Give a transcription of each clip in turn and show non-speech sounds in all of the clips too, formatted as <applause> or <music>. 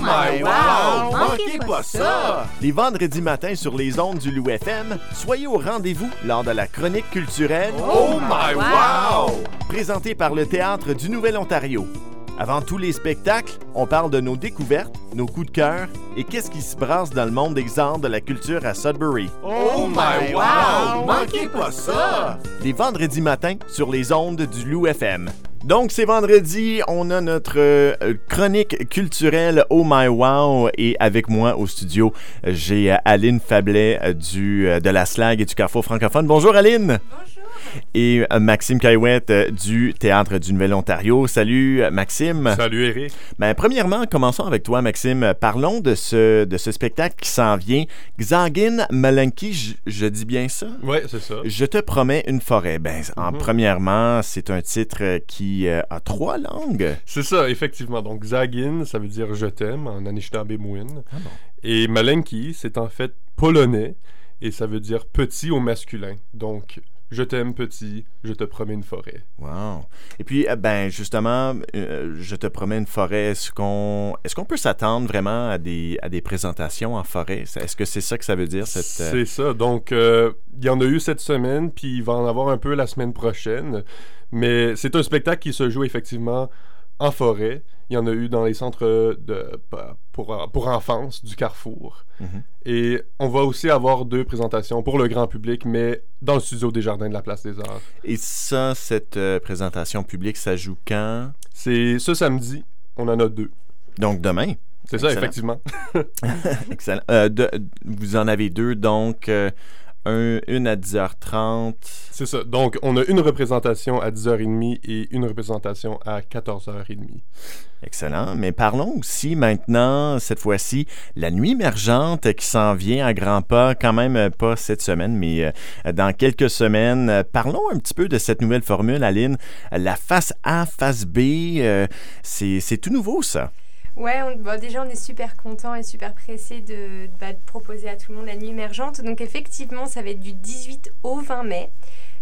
my wow! Manquez pas ça! Les vendredis matins sur les ondes du Loup FM, soyez au rendez-vous lors de la chronique culturelle Oh my wow! présentée par le Théâtre du Nouvel-Ontario. Avant tous les spectacles, on parle de nos découvertes, nos coups de cœur et qu'est-ce qui se brasse dans le monde des arts de la culture à Sudbury. Oh my wow! Manquez pas ça! Les vendredis matins sur les ondes du Loup FM. Donc, c'est vendredi, on a notre euh, chronique culturelle Oh My Wow et avec moi au studio, j'ai euh, Aline Fablet euh, du, de la Slag et du Carrefour francophone. Bonjour Aline! Bonjour. Et euh, Maxime Caillouette euh, du Théâtre du Nouvel-Ontario. Salut euh, Maxime! Salut Eric. Ben, premièrement, commençons avec toi, Maxime. Parlons de ce, de ce spectacle qui s'en vient. Xagin Malenki, je, je dis bien ça? Ouais, c'est ça. Je te promets une forêt. Ben, en Mhm. premièrement, c'est un titre qui euh, a trois langues. C'est ça, effectivement. Donc, Zagin, ça veut dire je t'aime en Anishinaabe-Mouin. Ah bon. Et Malenki, c'est en fait polonais et ça veut dire petit au masculin. Donc, je t'aime petit, je te promets une forêt. Wow. Et puis, euh, ben, justement, euh, je te promets une forêt. Est-ce qu'on peut s'attendre vraiment à des, à des présentations en forêt? Est-ce que c'est ça que ça veut dire? Cette, euh, C'est ça. Donc, euh, il y en a eu cette semaine, puis il va en avoir un peu la semaine prochaine. Mais c'est un spectacle qui se joue effectivement en forêt. Il y en a eu dans les centres de, pour, pour enfance du Carrefour. Mhm. Et on va aussi avoir deux présentations pour le grand public, mais dans le studio des Jardins de la Place des Arts. Et ça, cette euh, présentation publique, ça joue quand? C'est ce samedi, on en a deux. Donc demain. C'est ça, effectivement. <laughs> Excellent. Euh, de- vous en avez deux, donc euh, un, une à 10h30. C'est ça. Donc, on a une représentation à 10h30 et une représentation à 14h30. Excellent. Mais parlons aussi maintenant, cette fois-ci, la nuit émergente qui s'en vient à grands pas, quand même euh, pas cette semaine, mais euh, dans quelques semaines. Euh, Parlons un petit peu de cette nouvelle formule, Aline. La face A, face B, c'est c'est tout nouveau, ça. Ouais, on- bon, déjà on est super content et super pressé de, bah, de proposer à tout le monde la nuit émergente. Donc effectivement, ça va être du 18 au 20 mai.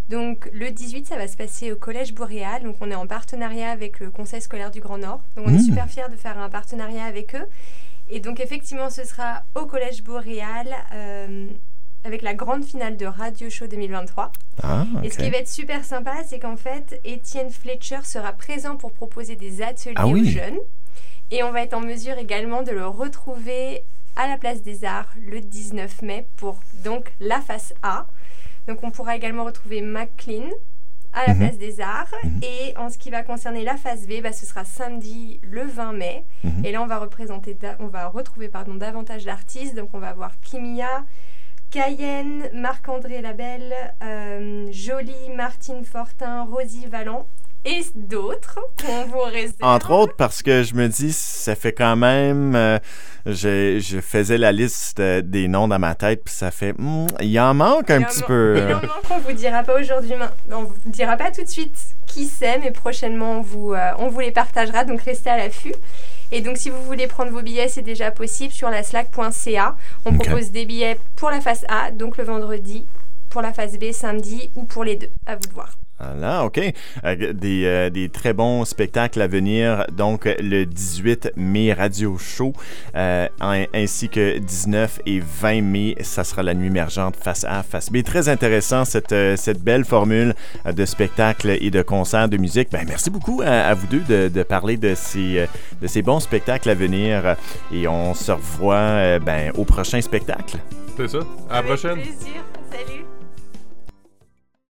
Donc le 18, ça va se passer au Collège Boréal. Donc on est en partenariat avec le Conseil scolaire du Grand Nord. Donc on Mmh. est super fiers de faire un partenariat avec eux. Et donc effectivement, ce sera au Collège Boréal euh, avec la grande finale de Radio Show 2023. Ah, Et ce qui va être super sympa, c'est qu'en fait, Étienne Fletcher sera présent pour proposer des ateliers Ah oui. aux jeunes. Et on va être en mesure également de le retrouver à la Place des Arts le 19 mai pour donc la face A. Donc on pourra également retrouver McLean à la Mhm. Place des Arts. Mhm. Et en ce qui va concerner la face B, bah, ce sera samedi le 20 mai. Mhm. Et là, on va, représenter on va retrouver pardon, davantage d'artistes. Donc, on va avoir Kimia, Cayenne, Marc-André Labelle, euh, Jolie, Martine Fortin, Rosie Vallant et d'autres qu'on vous réserve. Entre autres, parce que je me dis, ça fait quand même. euh, je, je faisais la liste euh, des noms dans ma tête, puis ça fait. hmm, il en manque un Il petit man- peu. Il en manque, on vous dira pas aujourd'hui, on vous dira pas tout de suite qui c'est, mais prochainement on vous, euh, on vous les partagera, donc restez à l'affût. Et donc si vous voulez prendre vos billets, c'est déjà possible sur la slack.ca. On propose des billets pour la phase A, donc le vendredi, pour la phase B samedi ou pour les deux, à vous de voir. Voilà, OK. Euh, des, euh, des très bons spectacles à venir. Donc, le 18 mai, Radio Show, euh, ainsi que 19 et 20 mai, ça sera la nuit émergente face A, face B. Très intéressant, cette, euh, cette belle formule de spectacle et de concert de musique. Ben, merci beaucoup à, à vous deux de, de parler de ces, de ces bons spectacles à venir. Et on se revoit euh, ben, au prochain spectacle. C'est ça. À la Avec prochaine. plaisir.